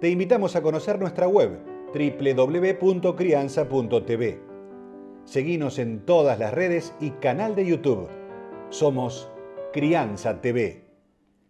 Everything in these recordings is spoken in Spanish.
te invitamos a conocer nuestra web www.crianza.tv. Seguimos en todas las redes y canal de YouTube. Somos Crianza TV.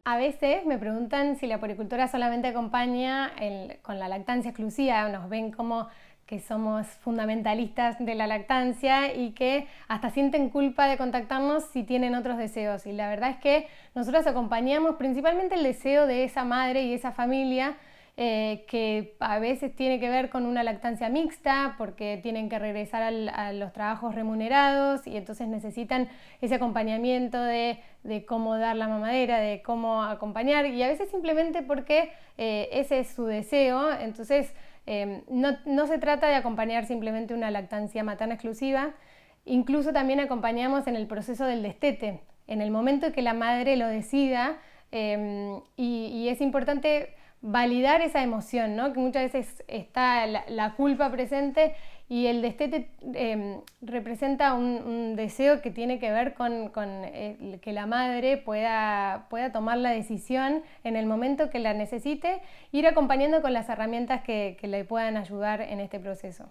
A veces me preguntan si la poricultura solamente acompaña con la lactancia exclusiva, nos ven como que somos fundamentalistas de la lactancia y que hasta sienten culpa de contactarnos si tienen otros deseos. Y la verdad es que nosotros acompañamos principalmente el deseo de esa madre y esa familia eh, que a veces tiene que ver con una lactancia mixta porque tienen que regresar a los trabajos remunerados y entonces necesitan ese acompañamiento de, cómo dar la mamadera, de cómo acompañar y a veces simplemente porque eh, ese es su deseo, entonces em, no, se trata de acompañar simplemente una lactancia materna exclusiva, incluso también acompañamos en el proceso del destete, en el momento que la madre lo decida em, y es importante validar esa emoción, ¿no? que muchas veces está la, culpa presente y el destete em, representa un, deseo que tiene que ver con, que la madre pueda, pueda, tomar la decisión en el momento que la necesite, ir acompañando con las herramientas que, que le puedan ayudar en este proceso.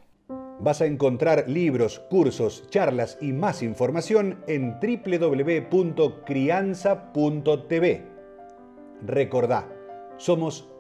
Vas a encontrar libros, cursos, charlas y más información en www.crianza.tv. Recordá, somos